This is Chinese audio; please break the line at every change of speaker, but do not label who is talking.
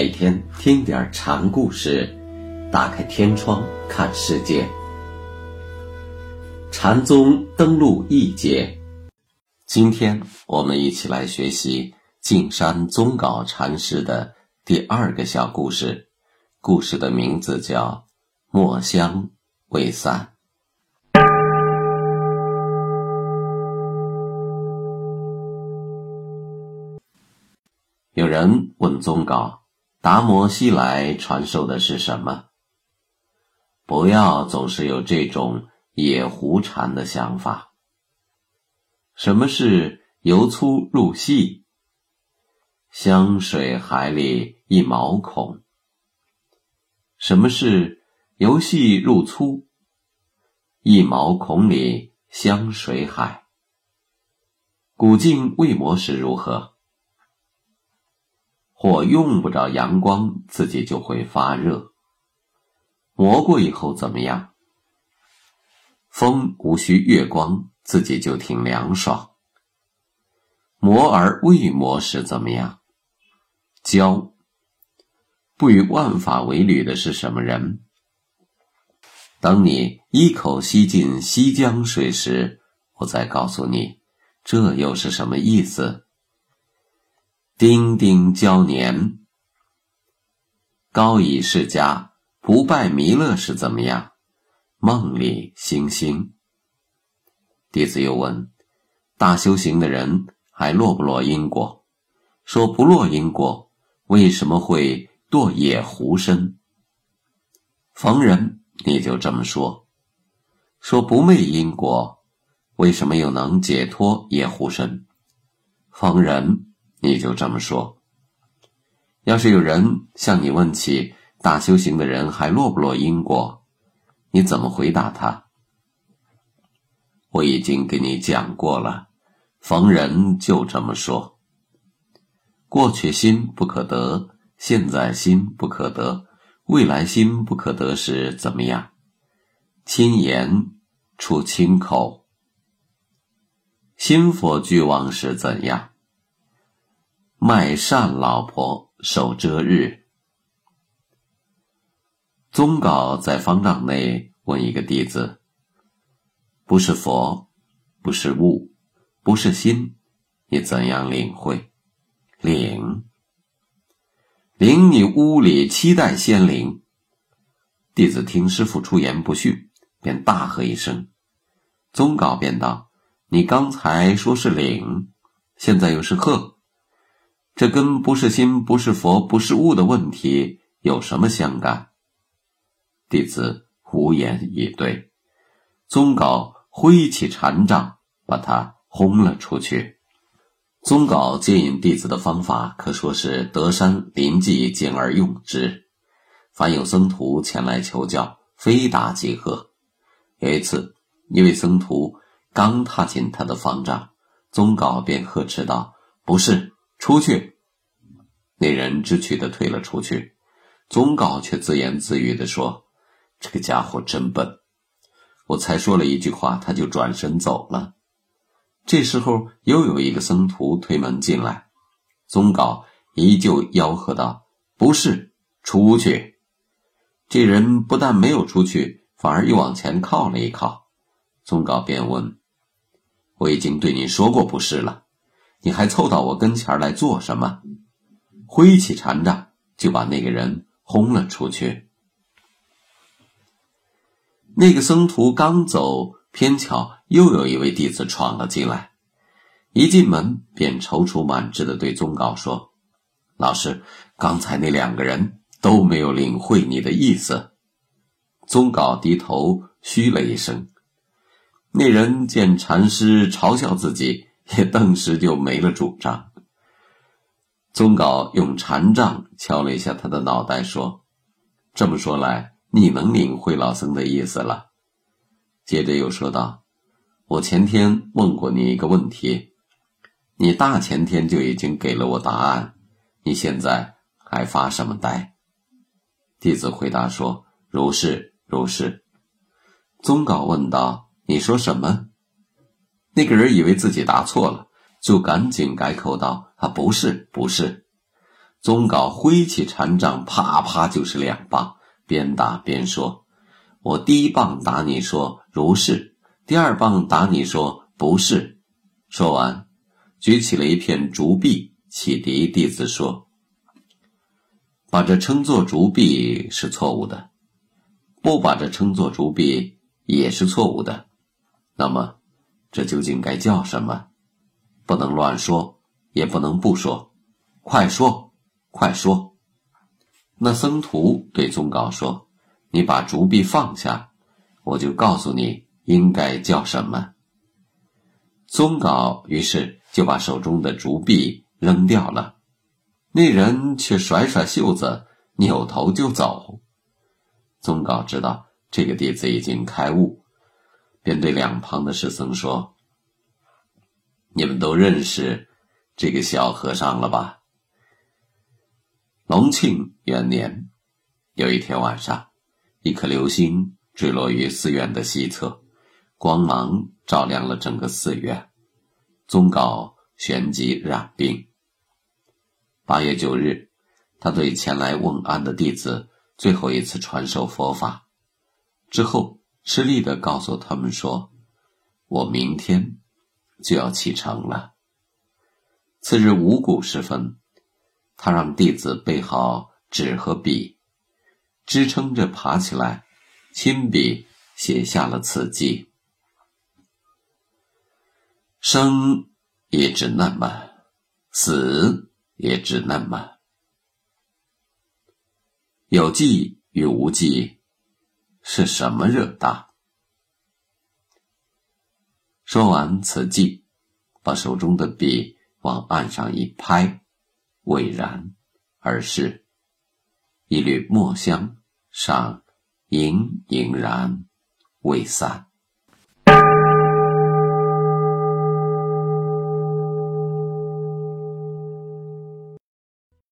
每天听点禅故事，打开天窗看世界。禅宗登陆一节，今天我们一起来学习径山宗稿禅师的第二个小故事。故事的名字叫《墨香未散》。有人问宗稿。达摩西来传授的是什么？不要总是有这种野狐禅的想法。什么是由粗入细？香水海里一毛孔。什么是由细入粗？一毛孔里香水海。古镜未磨时如何？火用不着阳光，自己就会发热。磨过以后怎么样？风无需月光，自己就挺凉爽。磨而未磨时怎么样？焦。不与万法为侣的是什么人？等你一口吸进西江水时，我再告诉你，这又是什么意思？丁丁交年，高以世家不拜弥勒是怎么样？梦里星星。弟子又问：大修行的人还落不落因果？说不落因果，为什么会堕野狐身？逢人你就这么说。说不昧因果，为什么又能解脱野狐身？逢人。你就这么说。要是有人向你问起大修行的人还落不落因果，你怎么回答他？我已经给你讲过了，逢人就这么说。过去心不可得，现在心不可得，未来心不可得时怎么样？亲言出亲口。心佛俱忘时怎样？卖善老婆守遮日。宗稿在方丈内问一个弟子：“不是佛，不是物，不是心，你怎样领会？领？领你屋里期待仙灵。”弟子听师傅出言不逊，便大喝一声。宗稿便道：“你刚才说是领，现在又是喝。”这跟不是心、不是佛、不是物的问题有什么相干？弟子无言以对。宗杲挥起禅杖，把他轰了出去。宗杲接引弟子的方法可说是得山临济，兼而用之。凡有僧徒前来求教，非答即喝。有一次，一位僧徒刚踏进他的方丈，宗杲便呵斥道：“不是。”出去，那人知趣的退了出去。宗杲却自言自语的说：“这个家伙真笨，我才说了一句话，他就转身走了。”这时候又有一个僧徒推门进来，宗杲依旧吆喝道：“不是，出去！”这人不但没有出去，反而又往前靠了一靠。宗杲便问：“我已经对你说过不是了。”你还凑到我跟前来做什么？挥起禅杖就把那个人轰了出去。那个僧徒刚走，偏巧又有一位弟子闯了进来，一进门便踌躇满志的对宗稿说：“老师，刚才那两个人都没有领会你的意思。”宗稿低头嘘了一声。那人见禅师嘲笑自己。也顿时就没了主张。宗稿用禅杖敲了一下他的脑袋，说：“这么说来，你能领会老僧的意思了。”接着又说道：“我前天问过你一个问题，你大前天就已经给了我答案，你现在还发什么呆？”弟子回答说：“如是，如是。”宗稿问道：“你说什么？”那个人以为自己答错了，就赶紧改口道：“啊，不是，不是。”宗杲挥起禅杖，啪啪就是两棒，边打边说：“我第一棒打你说如是，第二棒打你说不是。”说完，举起了一片竹篦，启迪弟子说：“把这称作竹篦是错误的，不把这称作竹篦也是错误的。那么，这究竟该叫什么？不能乱说，也不能不说，快说！”快说！那僧徒对宗杲说：“你把竹篦放下，我就告诉你应该叫什么。”宗杲于是就把手中的竹篦扔掉了，那人却甩甩袖子，扭头就走。宗杲知道这个弟子已经开悟，便对两旁的侍僧说：“你们都认识这个小和尚了吧？”隆庆元年，有一天晚上，一颗流星坠落于寺院的西侧，光芒照亮了整个寺院。宗杲旋即染病。八月九日，他对前来问安的弟子最后一次传授佛法，之后吃力的告诉他们说：“我明天就要启程了。”次日五谷时分。他让弟子备好纸和笔，支撑着爬起来，亲笔写下了此记：生也只那么，死也只那么，有记与无记是什么惹大？说完此计，把手中的笔往案上一拍。未然，而是一缕墨香，上隐隐然，未散。